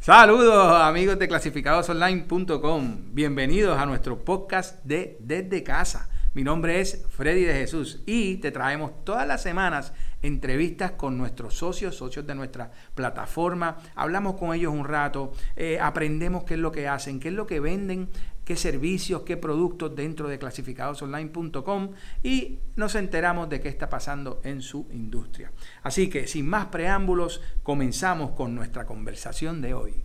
Saludos amigos de clasificadosonline.com. Bienvenidos a nuestro podcast de Desde Casa. Mi nombre es Freddy de Jesús y te traemos todas las semanas entrevistas con nuestros socios, socios de nuestra plataforma. Hablamos con ellos un rato, eh, aprendemos qué es lo que hacen, qué es lo que venden, qué servicios, qué productos dentro de clasificadosonline.com y nos enteramos de qué está pasando en su industria. Así que sin más preámbulos, comenzamos con nuestra conversación de hoy.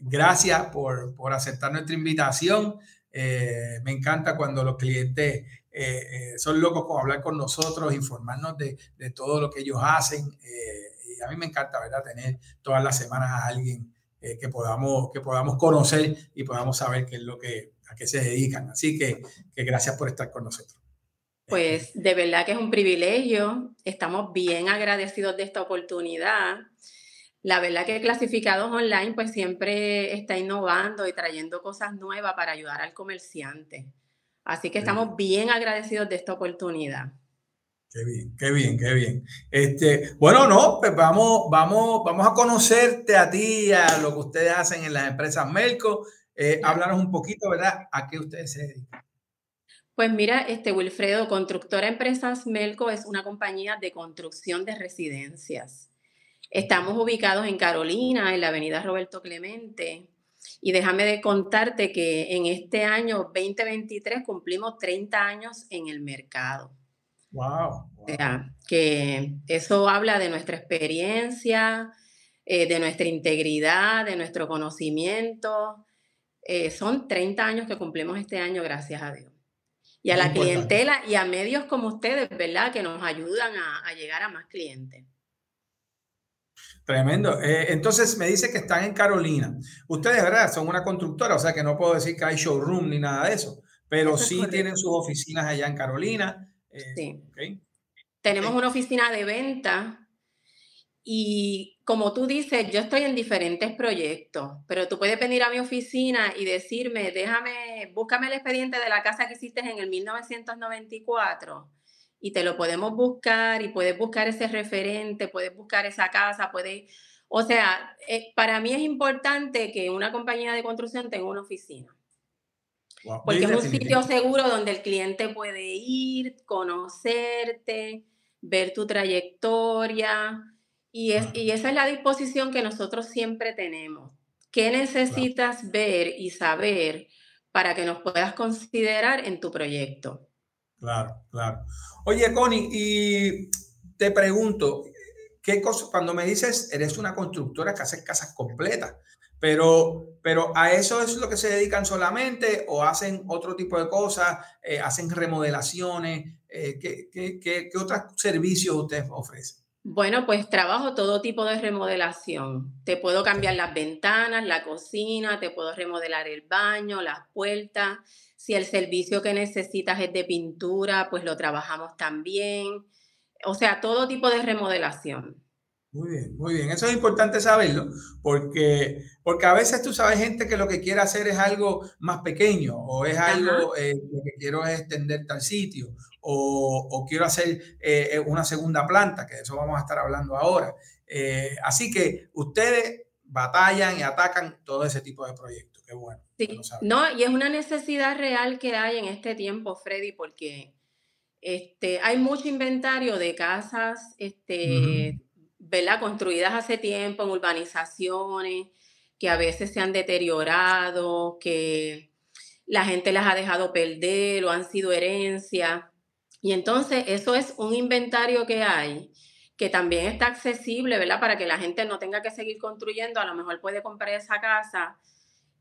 Gracias por, aceptar nuestra invitación. Eh, me encanta cuando los clientes eh, eh, son locos con hablar con nosotros, informarnos de, todo lo que ellos hacen. y a mí me encanta, ¿verdad?, tener todas las semanas a alguien eh, que, podamos, que podamos conocer y podamos saber qué es lo que, a qué se dedican. Así que, que gracias por estar con nosotros. Pues de verdad que es un privilegio. Estamos bien agradecidos de esta oportunidad. La verdad que Clasificados Online pues siempre está innovando y trayendo cosas nuevas para ayudar al comerciante. Así que estamos bien agradecidos de esta oportunidad. Qué bien, qué bien, qué bien. Este, bueno, no, pues vamos, vamos, vamos a conocerte a ti, a lo que ustedes hacen en las empresas Melco. Eh, háblanos un poquito, ¿verdad? ¿A qué ustedes se dedican? Pues mira, este Wilfredo, Constructora Empresas Melco es una compañía de construcción de residencias. Estamos ubicados en Carolina, en la avenida Roberto Clemente. Y déjame de contarte que en este año 2023 cumplimos 30 años en el mercado. Wow. O sea, que eso habla de nuestra experiencia, eh, de nuestra integridad, de nuestro conocimiento. Eh, son 30 años que cumplimos este año, gracias a Dios. Y a la clientela y a medios como ustedes, ¿verdad? Que nos ayudan a, llegar a más clientes. Tremendo. Eh, entonces me dice que están en Carolina. Ustedes, ¿verdad? Son una constructora, o sea que no puedo decir que hay showroom ni nada de eso, pero sí tienen sus oficinas allá en Carolina. Sí. Tenemos una oficina de venta y como tú dices, yo estoy en diferentes proyectos, pero tú puedes venir a mi oficina y decirme, déjame, búscame el expediente de la casa que hiciste en el 1994 y te lo podemos buscar y puedes buscar ese referente, puedes buscar esa casa, puedes... O sea, eh, para mí es importante que una compañía de construcción tenga una oficina. Porque es un sitio seguro donde el cliente puede ir, conocerte, ver tu trayectoria y, es, y esa es la disposición que nosotros siempre tenemos. ¿Qué necesitas ver y saber para que nos puedas considerar en tu proyecto? Claro, claro. Oye, Connie, y te pregunto, ¿qué cosa, cuando me dices, eres una constructora que hace casas completas, pero, pero a eso es lo que se dedican solamente o hacen otro tipo de cosas, eh, hacen remodelaciones. Eh, ¿qué, qué, qué, otros servicios ustedes ofrecen? Bueno, pues trabajo todo tipo de remodelación. Te puedo cambiar las ventanas, la cocina, te puedo remodelar el baño, las puertas. Si el servicio que necesitas es de pintura, pues lo trabajamos también. O sea, todo tipo de remodelación. Muy bien, muy bien. Eso es importante saberlo porque, porque a veces tú sabes gente que lo que quiere hacer es algo más pequeño o es algo, eh, que quiero es extender tal sitio o, o quiero hacer eh, eh, una segunda planta, que de eso vamos a estar hablando ahora. así que ustedes batallan y atacan todo ese tipo de proyectos. Qué bueno. Sí, no, y es una necesidad real que hay en este tiempo, Freddy, porque este, hay mucho inventario de casas, este, ¿verdad? Construidas hace tiempo en urbanizaciones que a veces se han deteriorado, que la gente las ha dejado perder o han sido herencia. Y entonces eso es un inventario que hay que también está accesible, ¿verdad? Para que la gente no tenga que seguir construyendo, a lo mejor puede comprar esa casa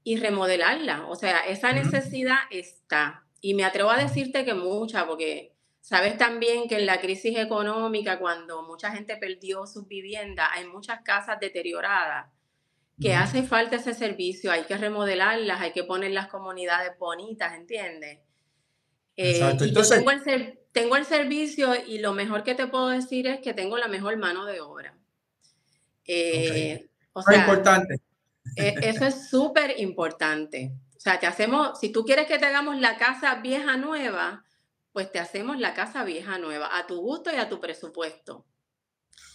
y remodelarla. O sea, esa necesidad está. Y me atrevo a decirte que mucha, porque Sabes también que en la crisis económica, cuando mucha gente perdió sus viviendas, hay muchas casas deterioradas, que hace falta ese servicio, hay que remodelarlas, hay que poner las comunidades bonitas, ¿entiendes? Eh, Entonces, tengo, el tengo el servicio y lo mejor que te puedo decir es que tengo la mejor mano de obra. Eh, importante. E, eso es súper importante. O sea, te hacemos, si tú quieres que te hagamos la casa vieja nueva, pues te hacemos la casa vieja nueva, a tu gusto y a tu presupuesto.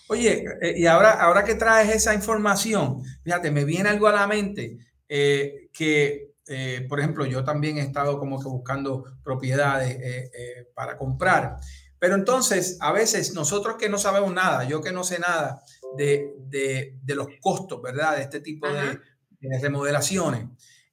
Oye, eh, y ahora, ahora que traes esa información, fíjate, me viene algo a la mente eh, que, eh, por ejemplo, yo también he estado como que buscando propiedades para comprar. Pero entonces, a veces nosotros que no sabemos nada, yo que no sé nada de, de, los costos, ¿verdad? De este tipo de, de, remodelaciones,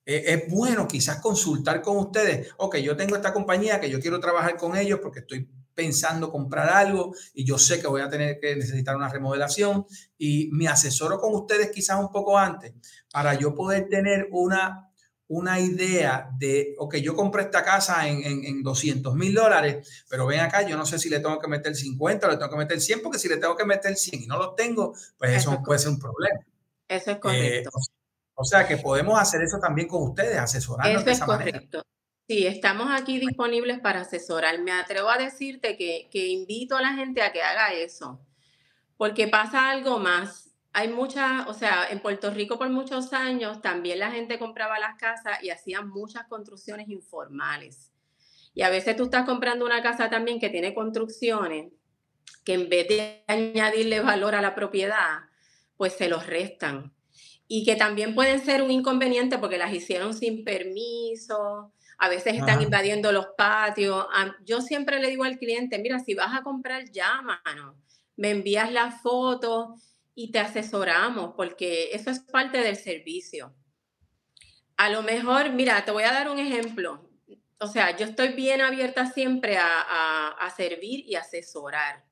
es bueno quizás consultar con ustedes. Ok, yo tengo esta compañía que yo quiero trabajar con ellos porque estoy pensando comprar algo y yo sé que voy a tener que necesitar una remodelación y me asesoro con ustedes quizás un poco antes para yo poder tener una, una idea de, ok, yo compré esta casa en, en, 200 mil dólares, pero ven acá, yo no sé si le tengo que meter 50 o le tengo que meter 100, porque si le tengo que meter 100 y no lo tengo, pues eso, puede ser un problema. Eso es correcto. Eh, o, sea que podemos hacer eso también con ustedes, asesorarnos eso es correcto. Sí, estamos aquí disponibles para asesorar. Me atrevo a decirte que, que invito a la gente a que haga eso, porque pasa algo más. Hay muchas, o sea, en Puerto Rico por muchos años también la gente compraba las casas y hacían muchas construcciones informales. Y a veces tú estás comprando una casa también que tiene construcciones que en vez de añadirle valor a la propiedad, pues se los restan. Y que también pueden ser un inconveniente porque las hicieron sin permiso, a veces están invadiendo los patios. Yo siempre le digo al cliente, mira, si vas a comprar, llámanos, me envías la foto y te asesoramos, porque eso es parte del servicio. A lo mejor, mira, te voy a dar un ejemplo. O sea, yo estoy bien abierta siempre a, servir y asesorar.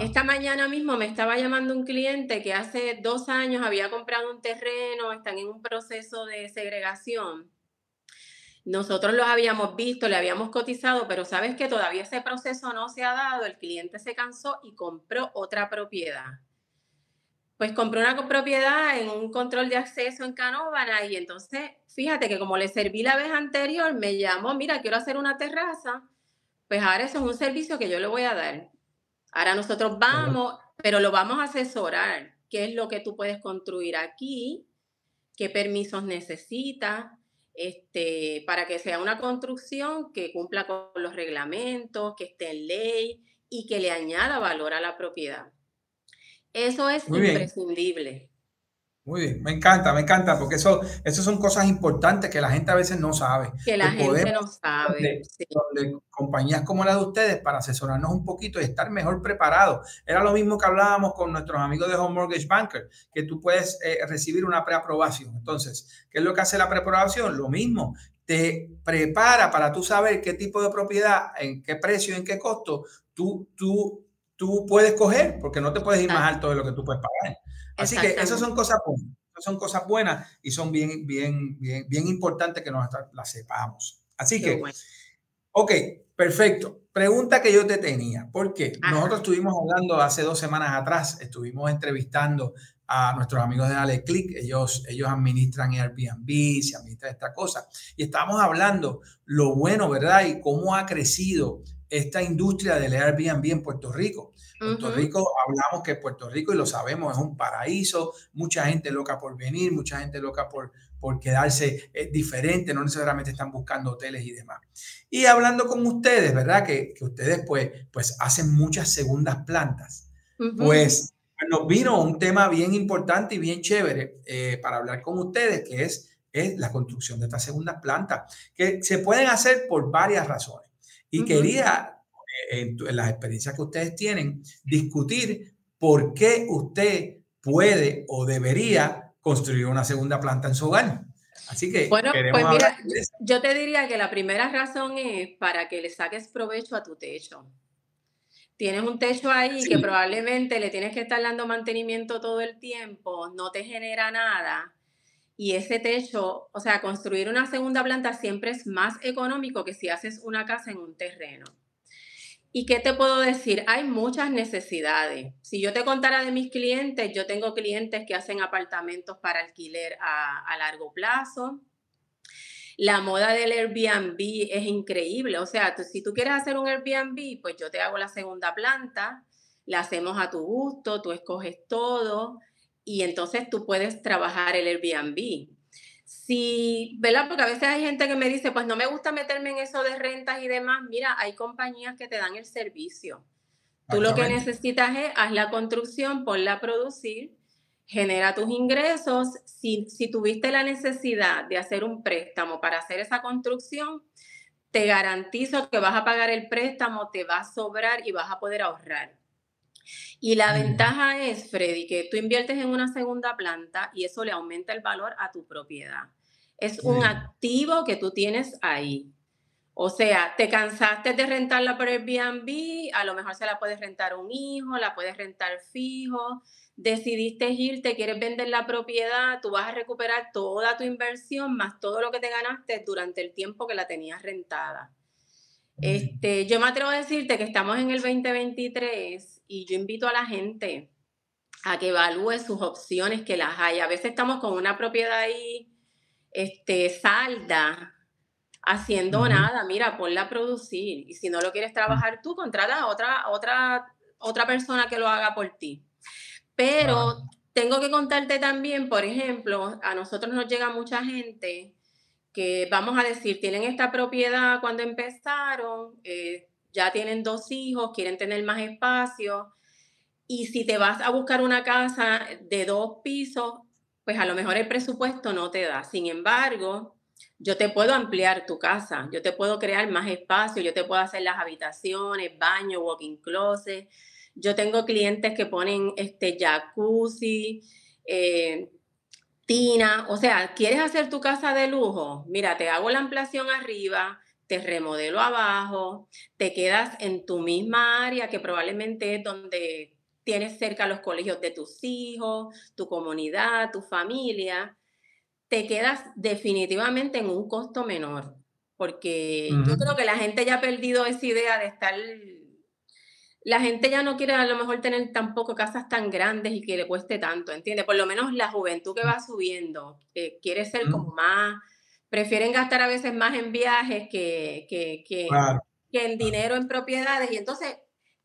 Esta mañana mismo me estaba llamando un cliente que hace dos años había comprado un terreno, están en un proceso de segregación nosotros los habíamos visto, le habíamos cotizado, pero sabes que todavía ese proceso no se ha dado, el cliente se cansó y compró otra propiedad. Pues compró una propiedad en un control de acceso en Canóvana y entonces, fíjate que como le serví la vez anterior, me llamó, mira, quiero hacer una terraza, pues ahora eso es un servicio que yo le voy a dar. Ahora nosotros vamos, pero lo vamos a asesorar, qué es lo que tú puedes construir aquí, qué permisos necesitas, este, para que sea una construcción que cumpla con los reglamentos, que esté en ley y que le añada valor a la propiedad. Eso es imprescindible. Muy bien, me encanta, me encanta, porque eso, eso son cosas importantes que la gente a veces no sabe. Que la gente no sabe. compañías como la de ustedes para asesorarnos un poquito y estar mejor preparados. Era lo mismo que hablábamos con nuestros amigos de Home Mortgage Banker, que tú puedes eh, recibir una preaprobación. Entonces, ¿qué es lo que hace la preaprobación? Lo mismo, te prepara para tú saber qué tipo de propiedad, en qué precio, en qué costo tú, tú, tú puedes coger, porque no te puedes ir más alto de lo que tú puedes pagar. Así que esas son cosas buenas, son cosas buenas y son bien, bien, bien, bien importantes que nos las sepamos. Así que, ok, perfecto. Pregunta que yo te tenía, porque nosotros estuvimos hablando hace dos semanas atrás, estuvimos entrevistando a nuestros amigos de Ale Click, ellos, ellos administran Airbnb, se administran esta cosa, y estábamos hablando lo bueno, ¿verdad? Y cómo ha crecido esta industria del Airbnb en Puerto Rico. Puerto Rico, hablamos que Puerto Rico, y lo sabemos, es un paraíso, mucha gente loca por venir, mucha gente loca por, por quedarse eh, diferente, no necesariamente están buscando hoteles y demás. Y hablando con ustedes, ¿verdad? Que, que ustedes pues, pues hacen muchas segundas plantas. Pues nos vino un tema bien importante y bien chévere eh, para hablar con ustedes, que es, es la construcción de estas segundas plantas, que se pueden hacer por varias razones. Y quería en, las experiencias que ustedes tienen, discutir por qué usted puede o debería construir una segunda planta en su hogar. Así que, bueno, pues mira, yo te diría que la primera razón es para que le saques provecho a tu techo. Tienes un techo ahí que probablemente le tienes que estar dando mantenimiento todo el tiempo, no te genera nada. Y ese techo, o sea, construir una segunda planta siempre es más económico que si haces una casa en un terreno. ¿Y qué te puedo decir? Hay muchas necesidades. Si yo te contara de mis clientes, yo tengo clientes que hacen apartamentos para alquiler a, largo plazo. La moda del Airbnb es increíble. O sea, si tú quieres hacer un Airbnb, pues yo te hago la segunda planta, la hacemos a tu gusto, tú escoges todo y entonces tú puedes trabajar el Airbnb. Sí, ¿verdad? Porque a veces hay gente que me dice, pues no me gusta meterme en eso de rentas y demás. Mira, hay compañías que te dan el servicio. Tú lo que necesitas es, haz la construcción, ponla a producir, genera tus ingresos. Si, si tuviste la necesidad de hacer un préstamo para hacer esa construcción, te garantizo que vas a pagar el préstamo, te va a sobrar y vas a poder ahorrar. Y la ventaja es, Freddy, que tú inviertes en una segunda planta y eso le aumenta el valor a tu propiedad. Es un activo que tú tienes ahí. O sea, te cansaste de rentarla por Airbnb, a lo mejor se la puedes rentar un hijo, la puedes rentar fijo, decidiste irte, quieres vender la propiedad, tú vas a recuperar toda tu inversión más todo lo que te ganaste durante el tiempo que la tenías rentada. Este, yo me atrevo a decirte que estamos en el 2023 y yo invito a la gente a que evalúe sus opciones que las hay. A veces estamos con una propiedad ahí este, salda, haciendo nada, mira, ponla a producir. Y si no lo quieres trabajar tú, contrata a otra, otra, otra persona que lo haga por ti. Pero tengo que contarte también, por ejemplo, a nosotros nos llega mucha gente que, vamos a decir, tienen esta propiedad cuando empezaron, eh, ya tienen dos hijos, quieren tener más espacio. Y si te vas a buscar una casa de dos pisos, pues a lo mejor el presupuesto no te da. Sin embargo, yo te puedo ampliar tu casa, yo te puedo crear más espacio, yo te puedo hacer las habitaciones, baño, walking closet. Yo tengo clientes que ponen este jacuzzi, eh, tina, o sea, ¿quieres hacer tu casa de lujo? Mira, te hago la ampliación arriba, te remodelo abajo, te quedas en tu misma área que probablemente es donde tienes cerca los colegios de tus hijos, tu comunidad, tu familia te quedas definitivamente en un costo menor, porque yo creo que la gente ya ha perdido esa idea de estar, la gente ya no quiere a lo mejor tener tampoco casas tan grandes y que le cueste tanto, ¿entiendes? Por lo menos la juventud que va subiendo eh, quiere ser como más, prefieren gastar a veces más en viajes que, que, que, que en dinero en propiedades. Y entonces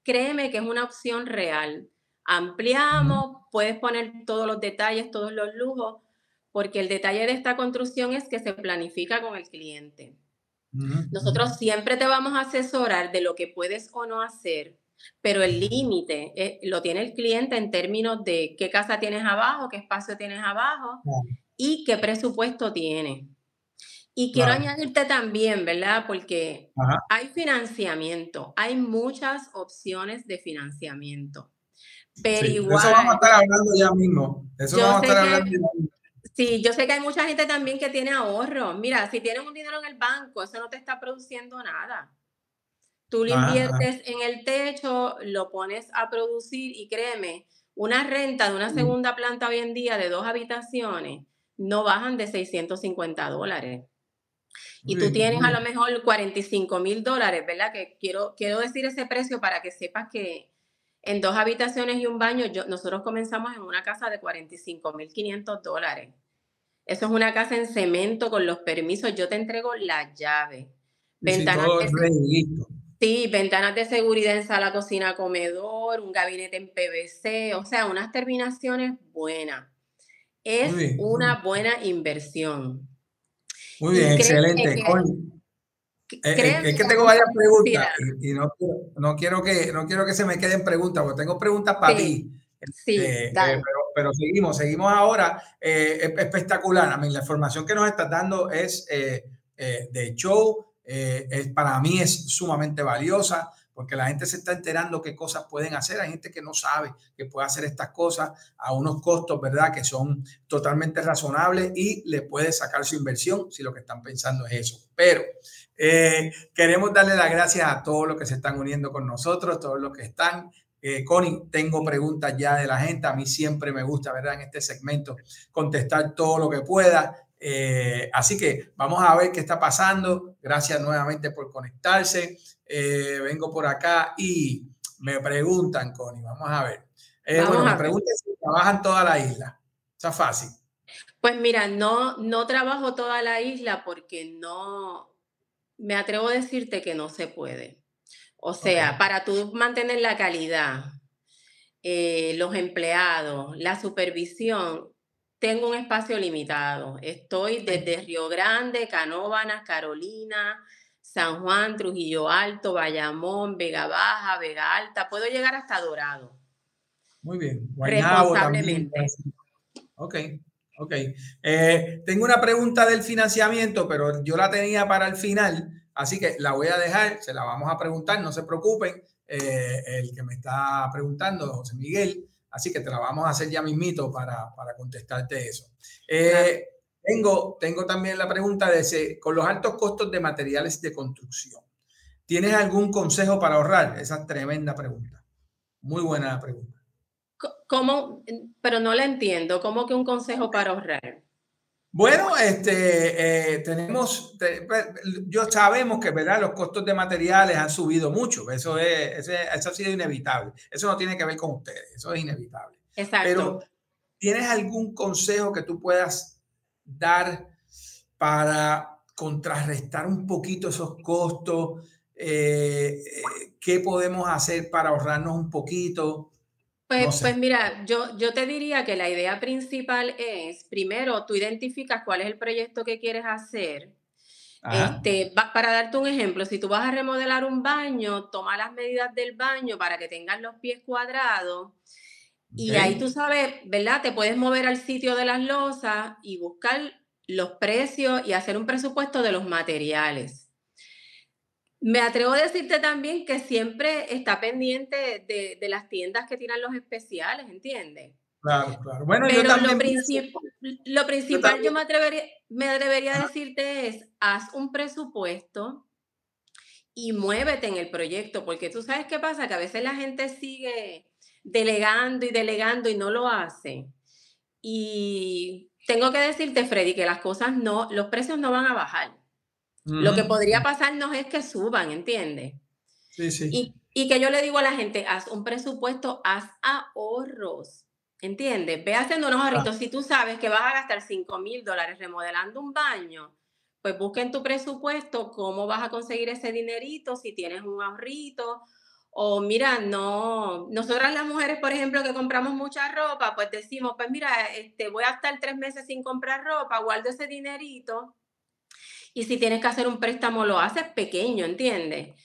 créeme que es una opción real. Ampliamos, puedes poner todos los detalles, todos los lujos, porque el detalle de esta construcción es que se planifica con el cliente. Nosotros siempre te vamos a asesorar de lo que puedes o no hacer, pero el límite eh, lo tiene el cliente en términos de qué casa tienes abajo, qué espacio tienes abajo y qué presupuesto tiene. Y quiero añadirte también, ¿verdad? Porque hay financiamiento, hay muchas opciones de financiamiento. Pero igual. Eso vamos a estar hablando ya mismo. Eso vamos a estar hablando ya mismo. Sí, yo sé que hay mucha gente también que tiene ahorro. Mira, si tienes un dinero en el banco, eso no te está produciendo nada. Tú lo inviertes en el techo, lo pones a producir y créeme, una renta de una segunda planta hoy en día de dos habitaciones no bajan de 650 dólares. Y tú tienes a lo mejor 45 mil dólares, ¿verdad? Que quiero, quiero decir ese precio para que sepas que en dos habitaciones y un baño, yo, nosotros comenzamos en una casa de 45 mil 500 dólares. Eso es una casa en cemento con los permisos. Yo te entrego la llave. Ventanas de, sí, ventanas de seguridad en sala, cocina, comedor, un gabinete en PVC, o sea, unas terminaciones buenas. Es una buena inversión. Muy bien, excelente. Eh, eh, es que tengo varias preguntas y, no, quiero, que, no quiero que se me queden preguntas, porque tengo preguntas para ti. Sí, eh, pero, pero, seguimos, seguimos ahora. es espectacular. A mí la información que nos estás dando es de show. Es, para mí es sumamente valiosa porque la gente se está enterando qué cosas pueden hacer. Hay gente que no sabe que puede hacer estas cosas a unos costos, ¿verdad? Que son totalmente razonables y le puede sacar su inversión si lo que están pensando es eso. Pero eh, queremos darle las gracias a todos los que se están uniendo con nosotros, todos los que están. Eh, Connie, tengo preguntas ya de la gente. A mí siempre me gusta, ¿verdad? En este segmento contestar todo lo que pueda. Eh, así que vamos a ver qué está pasando. Gracias nuevamente por conectarse. Eh, vengo por acá y me preguntan, Connie, vamos a ver. Eh, bueno, me preguntan si trabajan toda la isla. Está fácil. Pues mira, no, no trabajo toda la isla porque no, me atrevo a decirte que no se puede. O sea, para tú mantener la calidad, eh, los empleados, la supervisión, tengo un espacio limitado. Estoy desde Río Grande, Canóvanas, Carolina, San Juan, Trujillo Alto, Bayamón, Vega Baja, Vega Alta, puedo llegar hasta Dorado. Muy bien. responsablemente. Ok, ok. Eh, tengo una pregunta del financiamiento, pero yo la tenía para el final, así que la voy a dejar, se la vamos a preguntar, no se preocupen. Eh, el que me está preguntando, José Miguel, así que te la vamos a hacer ya mismito para, para contestarte eso. Eh, tengo, tengo también la pregunta de si, con los altos costos de materiales de construcción, ¿tienes algún consejo para ahorrar? Esa tremenda pregunta. Muy buena pregunta. ¿Cómo? Pero no la entiendo. ¿Cómo que un consejo para ahorrar? Bueno, este, eh, tenemos, yo sabemos que ¿verdad? los costos de materiales han subido mucho, eso, es, eso ha sido inevitable, eso no tiene que ver con ustedes, eso es inevitable. Exacto. Pero, ¿tienes algún consejo que tú puedas dar para contrarrestar un poquito esos costos? Eh, eh, ¿Qué podemos hacer para ahorrarnos un poquito? Pues, pues mira, yo, yo te diría que la idea principal es, primero, tú identificas cuál es el proyecto que quieres hacer. Este, para darte un ejemplo, si tú vas a remodelar un baño, toma las medidas del baño para que tengan los pies cuadrados. Y ahí tú sabes, ¿verdad? Te puedes mover al sitio de las losas y buscar los precios y hacer un presupuesto de los materiales. Me atrevo a decirte también que siempre está pendiente de, las tiendas que tiran los especiales, ¿entiendes? Claro, claro. Bueno, Pero yo lo, lo principal yo, me, atrevería, me atrevería a decirte es, haz un presupuesto y muévete en el proyecto, porque tú sabes qué pasa, que a veces la gente sigue delegando y delegando y no lo hace. Y tengo que decirte, Freddy, que las cosas no, los precios no van a bajar. Lo que podría pasarnos es que suban, ¿entiendes? Sí, sí. Y, que yo le digo a la gente, haz un presupuesto, haz ahorros, ¿entiendes? Ve haciendo unos ahorritos. Si tú sabes que vas a gastar 5 mil dólares remodelando un baño, pues busca en tu presupuesto cómo vas a conseguir ese dinerito, si tienes un ahorrito. O mira, no, nosotras las mujeres, por ejemplo, que compramos mucha ropa, pues decimos, pues mira, este, voy a estar tres meses sin comprar ropa, guardo ese dinerito y si tienes que hacer un préstamo, lo haces pequeño, ¿entiendes?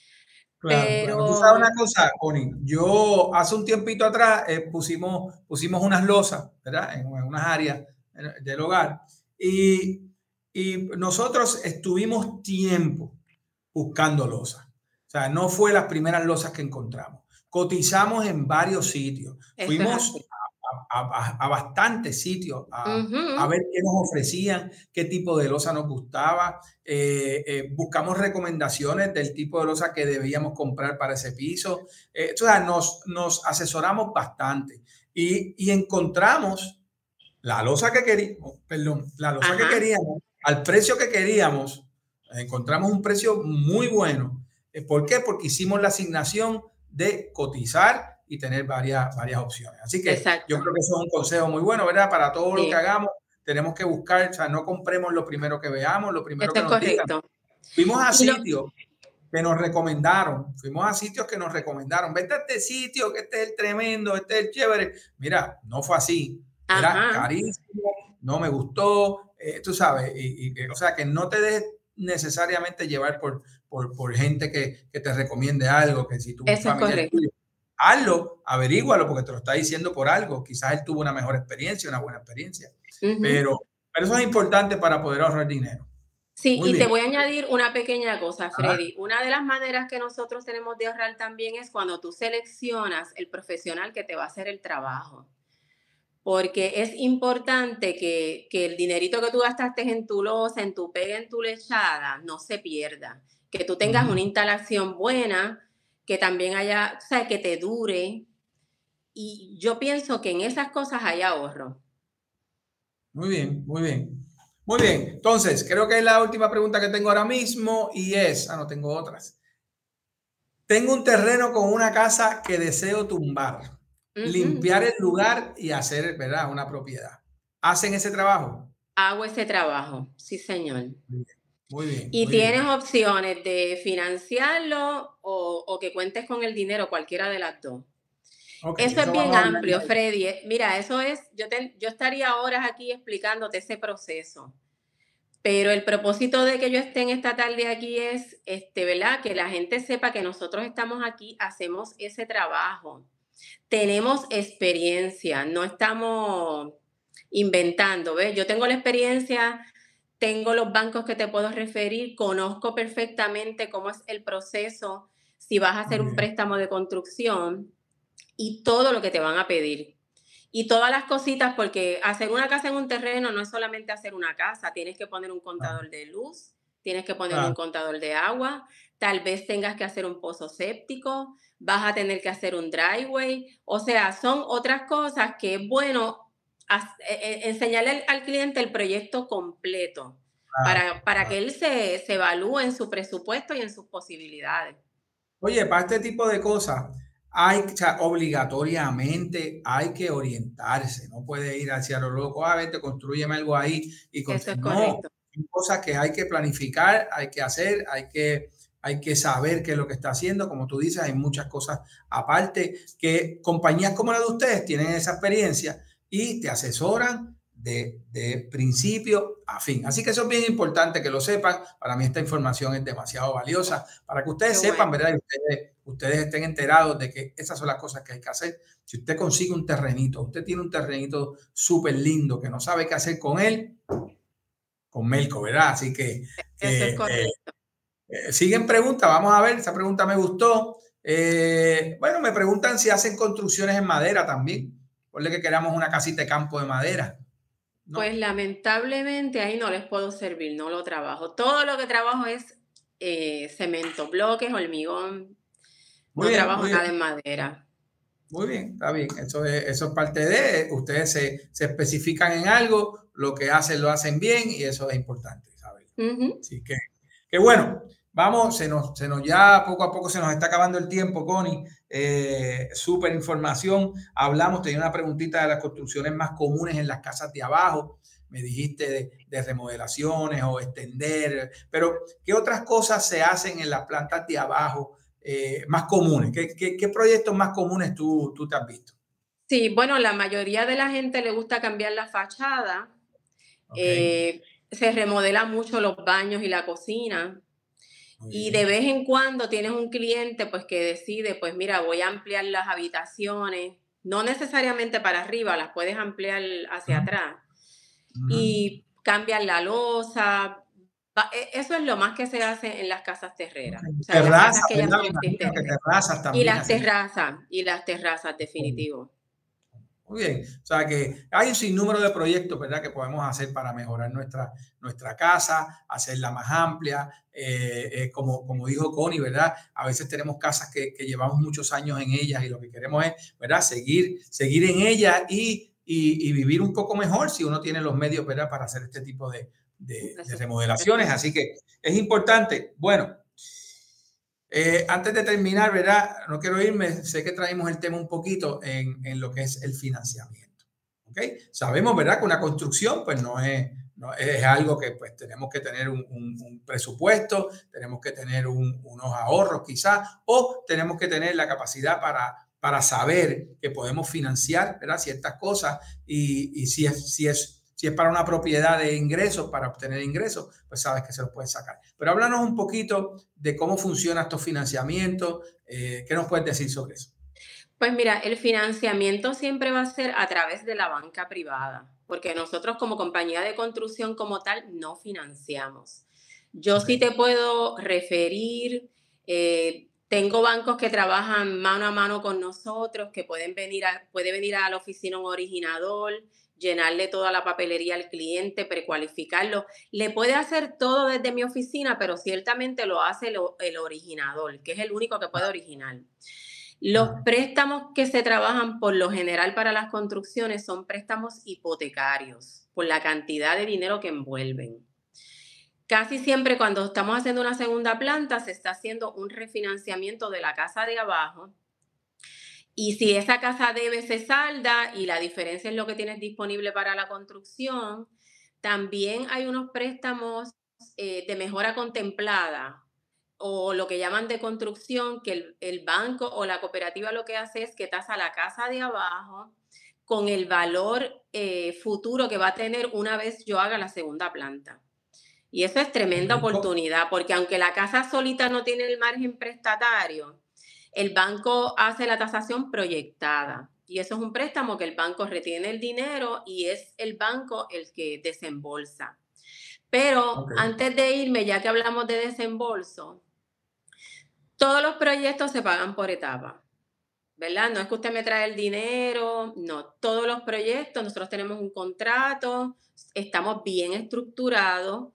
Claro, Pero... Tú sabes una cosa, Connie, yo hace un tiempito atrás eh, pusimos, pusimos unas losas, ¿verdad? En, unas áreas del hogar. Y, y nosotros estuvimos tiempo buscando losas. O sea, no fue las primeras losas que encontramos. Cotizamos en varios sitios. Fuimos a, bastantes sitios a, ver qué nos ofrecían, qué tipo de losa nos gustaba. Eh, eh, buscamos recomendaciones del tipo de losa que debíamos comprar para ese piso. Eh, o sea, nos, nos asesoramos bastante y, y encontramos la losa que queríamos, perdón, la losa que queríamos, al precio que queríamos, encontramos un precio muy bueno. ¿Por qué? Porque hicimos la asignación de cotizar y tener varias, varias opciones. Así que yo creo que eso es un consejo muy bueno, ¿verdad? Para todo lo que hagamos, tenemos que buscar, o sea, no compremos lo primero que veamos, lo primero que nos digan. Fuimos a sitios que nos recomendaron, fuimos a sitios que nos recomendaron, vete a este sitio, que este es el tremendo, este es el chévere. Mira, no fue así. Era carísimo, no me gustó, eh, tú sabes, y, o sea, que no te dejes necesariamente llevar por, por, por gente que, que, te recomiende algo, que si tú Eso es correcto hazlo, averígualo, porque te lo está diciendo por algo. Quizás él tuvo una mejor experiencia, una buena experiencia. pero, pero eso es importante para poder ahorrar dinero. Sí, y te voy a añadir una pequeña cosa, Freddy. Una de las maneras que nosotros tenemos de ahorrar también es cuando tú seleccionas el profesional que te va a hacer el trabajo. Porque es importante que, que el dinerito que tú gastaste en tu losa, en tu pega, en tu lechada, no se pierda. Que tú tengas una instalación buena, que también haya, o sea, que te dure. Y yo pienso que en esas cosas hay ahorro. Muy bien, muy bien. Muy bien, entonces creo que es la última pregunta que tengo ahora mismo y es, ah, no tengo otras. Tengo un terreno con una casa que deseo tumbar, limpiar el lugar y hacer, ¿verdad? Una propiedad. ¿Hacen ese trabajo? Hago ese trabajo, sí, señor. Muy bien. Y tienes opciones de financiarlo o, que cuentes con el dinero, cualquiera de las dos. eso, es bien amplio, Freddy. Mira, eso es, yo, yo estaría horas aquí explicándote ese proceso. Pero el propósito de que yo esté en esta tarde aquí es, este, ¿verdad? Que la gente sepa que nosotros estamos aquí, hacemos ese trabajo. Tenemos experiencia, no estamos inventando, ¿ves? Yo tengo la experiencia, tengo los bancos que te puedo referir, conozco perfectamente cómo es el proceso si vas a hacer un préstamo de construcción y todo lo que te van a pedir. Y todas las cositas, porque hacer una casa en un terreno no es solamente hacer una casa, tienes que poner un contador de luz, tienes que poner un contador de agua, tal vez tengas que hacer un pozo séptico, vas a tener que hacer un driveway, o sea, son otras cosas que es bueno e, e, enseñarle al, cliente el proyecto completo para, para que él se, se evalúe en su presupuesto y en sus posibilidades. Oye, para este tipo de cosas, hay, obligatoriamente hay que orientarse, no puede ir hacia lo loco, a ah, ver, te construyeme algo ahí y con, Eso es no, cosas que hay que planificar, hay que hacer, hay que, hay que saber qué es lo que está haciendo, como tú dices, hay muchas cosas aparte que compañías como la de ustedes tienen esa experiencia y te asesoran de, principio a fin. Así que eso es bien importante que lo sepan. Para mí esta información es demasiado valiosa para que ustedes sepan, ¿verdad? Y ustedes, ustedes estén enterados de que esas son las cosas que hay que hacer. Si usted consigue un terrenito, usted tiene un terrenito súper lindo que no sabe qué hacer con él, con Melco, ¿verdad? Así que... Eso es eh, correcto. Eh, siguen preguntas, vamos a ver, esa pregunta me gustó. Eh, bueno, me preguntan si hacen construcciones en madera también. Ponle que queramos una casita de campo de madera. Pues lamentablemente ahí no les puedo servir, no lo trabajo. Todo lo que trabajo es eh, cemento, bloques, hormigón. no trabajo nada en madera. Muy bien, está bien. Eso es, eso es parte de, ustedes se, especifican en algo, lo que hacen lo hacen bien y eso es importante, ¿sabes? Así que, que bueno, vamos, se nos, se nos ya poco a poco se nos está acabando el tiempo, Connie. Eh, súper información. Hablamos, tenía una preguntita de las construcciones más comunes en las casas de abajo. Me dijiste de, remodelaciones o extender, pero ¿qué otras cosas se hacen en las plantas de abajo eh, más comunes? ¿Qué, proyectos más comunes tú, tú te has visto? Sí, bueno, la mayoría de la gente le gusta cambiar la fachada. Eh, se remodela mucho los baños y la cocina. Y de vez en cuando tienes un cliente pues que decide, pues mira, voy a ampliar las habitaciones, no necesariamente para arriba, las puedes ampliar hacia atrás. Y cambian la losa. E, eso es lo más que se hace en las casas terreras. terrazas, Y las terrazas, y las terrazas, definitivo. Muy bien. O sea que hay un sinnúmero de proyectos, ¿verdad?, que podemos hacer para mejorar nuestra, nuestra casa, hacerla más amplia. Eh, eh, como, como dijo Connie, ¿verdad? A veces tenemos casas que, llevamos muchos años en ellas y lo que queremos es, ¿verdad?, seguir, seguir en ellas y, y, vivir un poco mejor si uno tiene los medios, ¿verdad?, para hacer este tipo de, de remodelaciones. Así que es importante. Bueno, eh, antes de terminar, ¿verdad? No quiero irme, sé que traemos el tema un poquito en, en lo que es el financiamiento. ¿Ok? Sabemos, ¿verdad? Que una construcción, pues no es, no, es algo que pues tenemos que tener un, un, presupuesto, tenemos que tener unos ahorros quizás, o tenemos que tener la capacidad para, para saber que podemos financiar, ¿verdad? Ciertas cosas y, y si es, si es si es para una propiedad de ingresos, para obtener ingresos, pues sabes que se lo puedes sacar. Pero háblanos un poquito de cómo funciona estos financiamientos. Eh, ¿Qué nos puedes decir sobre eso? Pues mira, el financiamiento siempre va a ser a través de la banca privada, porque nosotros como compañía de construcción como tal no financiamos. Yo sí te puedo referir, eh, tengo bancos que trabajan mano a mano con nosotros, que pueden venir a, puede venir a la oficina un originador, llenarle toda la papelería al cliente, precualificarlo. Le puede hacer todo desde mi oficina, pero ciertamente lo hace el, originador, que es el único que puede originar. Los préstamos que se trabajan por lo general para las construcciones son préstamos hipotecarios, por la cantidad de dinero que envuelven. Casi siempre cuando estamos haciendo una segunda planta se está haciendo un refinanciamiento de la casa de abajo y si esa casa debe, se salda y la diferencia es lo que tienes disponible para la construcción. También hay unos préstamos eh, de mejora contemplada o lo que llaman de construcción, que el, banco o la cooperativa lo que hace es que tasa la casa de abajo con el valor eh, futuro que va a tener una vez yo haga la segunda planta. Y eso es tremenda oportunidad, porque aunque la casa solita no tiene el margen prestatario, el banco hace la tasación proyectada. Y eso es un préstamo que el banco retiene el dinero y es el banco el que desembolsa. Pero antes de irme, ya que hablamos de desembolso, todos los proyectos se pagan por etapa, ¿verdad? No es que usted me trae el dinero, no, todos los proyectos, nosotros tenemos un contrato, estamos bien estructurados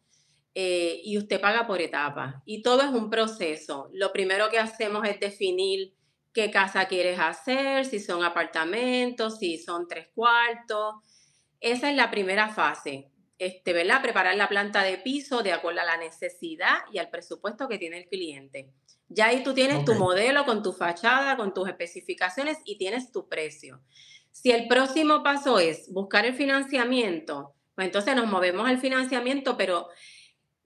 eh, y usted paga por etapa. Y todo es un proceso. Lo primero que hacemos es definir qué casa quieres hacer, si son apartamentos, si son tres cuartos. Esa es la primera fase, este, ¿verdad? Preparar la planta de piso de acuerdo a la necesidad y al presupuesto que tiene el cliente. Ya ahí tú tienes tu modelo con tu fachada, con tus especificaciones y tienes tu precio. Si el próximo paso es buscar el financiamiento, pues entonces nos movemos al financiamiento, pero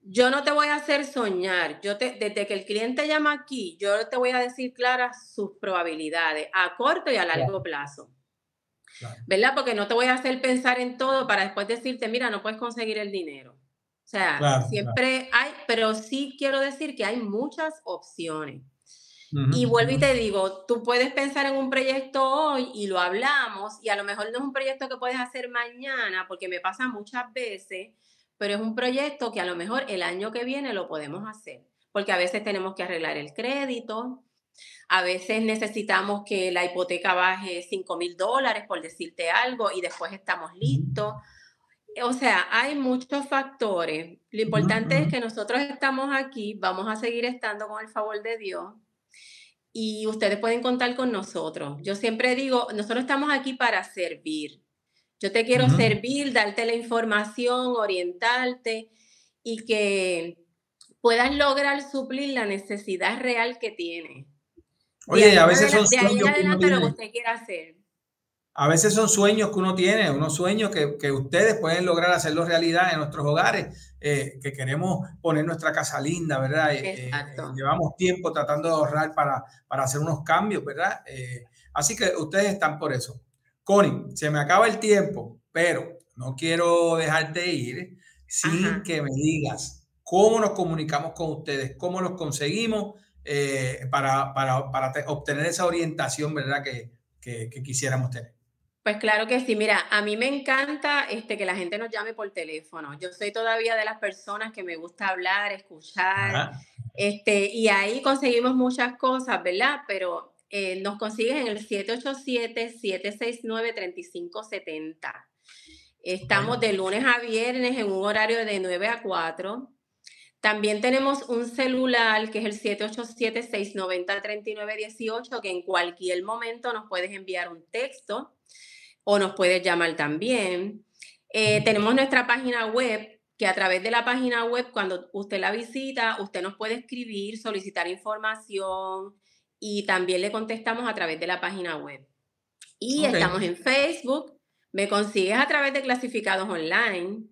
yo no te voy a hacer soñar. Yo te, desde que el cliente llama aquí, yo te voy a decir claras sus probabilidades a corto y a largo plazo. ¿Verdad? Porque no te voy a hacer pensar en todo para después decirte, mira, no puedes conseguir el dinero. O sea, siempre hay, pero sí quiero decir que hay muchas opciones. y vuelvo y te digo, tú puedes pensar en un proyecto hoy y lo hablamos y a lo mejor no es un proyecto que puedes hacer mañana, porque me pasa muchas veces pero es un proyecto que a lo mejor el año que viene lo podemos hacer, porque a veces tenemos que arreglar el crédito, a veces necesitamos que la hipoteca baje 5 mil dólares, por decirte algo, y después estamos listos. O sea, hay muchos factores. Lo importante es que nosotros estamos aquí, vamos a seguir estando con el favor de Dios y ustedes pueden contar con nosotros. Yo siempre digo, nosotros estamos aquí para servir. Yo te quiero servir, darte la información, orientarte y que puedas lograr suplir la necesidad real que tienes. Oye, a veces son sueños que uno tiene. usted quiera hacer. A veces son sueños que uno tiene, unos sueños que, ustedes pueden lograr hacerlo realidad en nuestros hogares, eh, que queremos poner nuestra casa linda, ¿verdad? Eh, eh, llevamos tiempo tratando de ahorrar para, para hacer unos cambios, ¿verdad? así que ustedes están por eso. Connie, se me acaba el tiempo, pero no quiero dejarte ir sin que me digas cómo nos comunicamos con ustedes, cómo los conseguimos eh, para, obtener esa orientación, ¿verdad? Que, quisiéramos tener. Pues claro que sí, mira, a mí me encanta este, que la gente nos llame por teléfono. Yo soy todavía de las personas que me gusta hablar, escuchar, este, y ahí conseguimos muchas cosas, ¿verdad? Pero eh, nos consigues en el 787-769-3570. Estamos de lunes a viernes en un horario de 9 a 4. También tenemos un celular que es el 787-690-3918, que en cualquier momento nos puedes enviar un texto o nos puedes llamar también. Eh, tenemos nuestra página web, que a través de la página web, cuando usted la visita, usted nos puede escribir, solicitar información, y también le contestamos a través de la página web. Y estamos en Facebook, me consigues a través de clasificados online.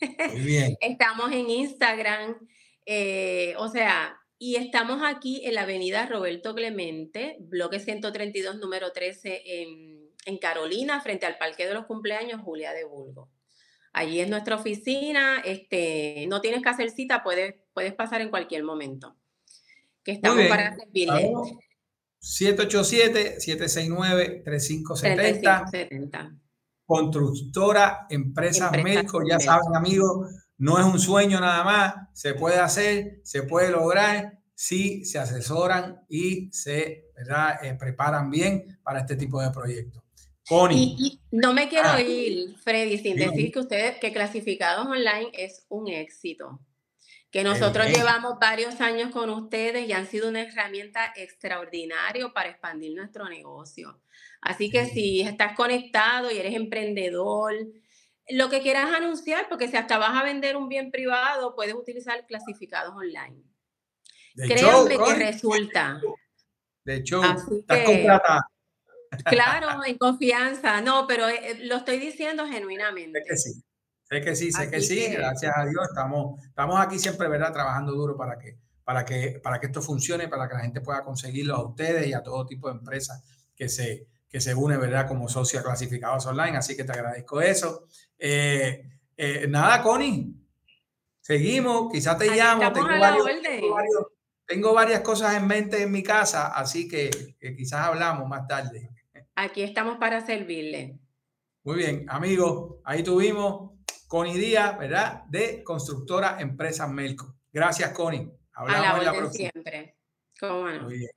Muy bien. estamos en Instagram, eh, o sea, y estamos aquí en la avenida Roberto Clemente, bloque 132, número 13, en, en Carolina, frente al Parque de los Cumpleaños Julia de Bulgo. Allí es nuestra oficina, este, no tienes que hacer cita, puedes, puedes pasar en cualquier momento. Que estamos para servirle. 787-769-3570. Constructora, empresa médico, ya saben amigos, no es un sueño nada más, se puede hacer, se puede lograr si se asesoran y se eh, preparan bien para este tipo de proyectos. Y, no me quiero ah. ir, Freddy, sin decir que ustedes, que clasificados online es un éxito que nosotros llevamos varios años con ustedes y han sido una herramienta extraordinaria para expandir nuestro negocio. Así que si estás conectado y eres emprendedor, lo que quieras anunciar, porque si hasta vas a vender un bien privado, puedes utilizar clasificados online. Créanme que resulta. De hecho, estás contratada. Claro, en confianza. No, pero eh, lo estoy diciendo genuinamente. que sí. Sé que sí, sé que sí, gracias a Dios. Estamos, estamos aquí siempre, ¿verdad? Trabajando duro para que, para, que, para que esto funcione, para que la gente pueda conseguirlo a ustedes y a todo tipo de empresas que se, que se une, ¿verdad? Como socios clasificados online. Así que te agradezco eso. Eh, eh, nada, Connie. Seguimos, quizás te llamo. Tengo, tengo, varias cosas en mente en mi casa, así que, quizás hablamos más tarde. Aquí estamos para servirle. Muy bien, amigos, ahí tuvimos Connie Díaz, ¿verdad? De Constructora Empresas Melco. Gracias, Connie. Hablamos A la, la próxima. siempre. ¿Cómo no? Muy bien.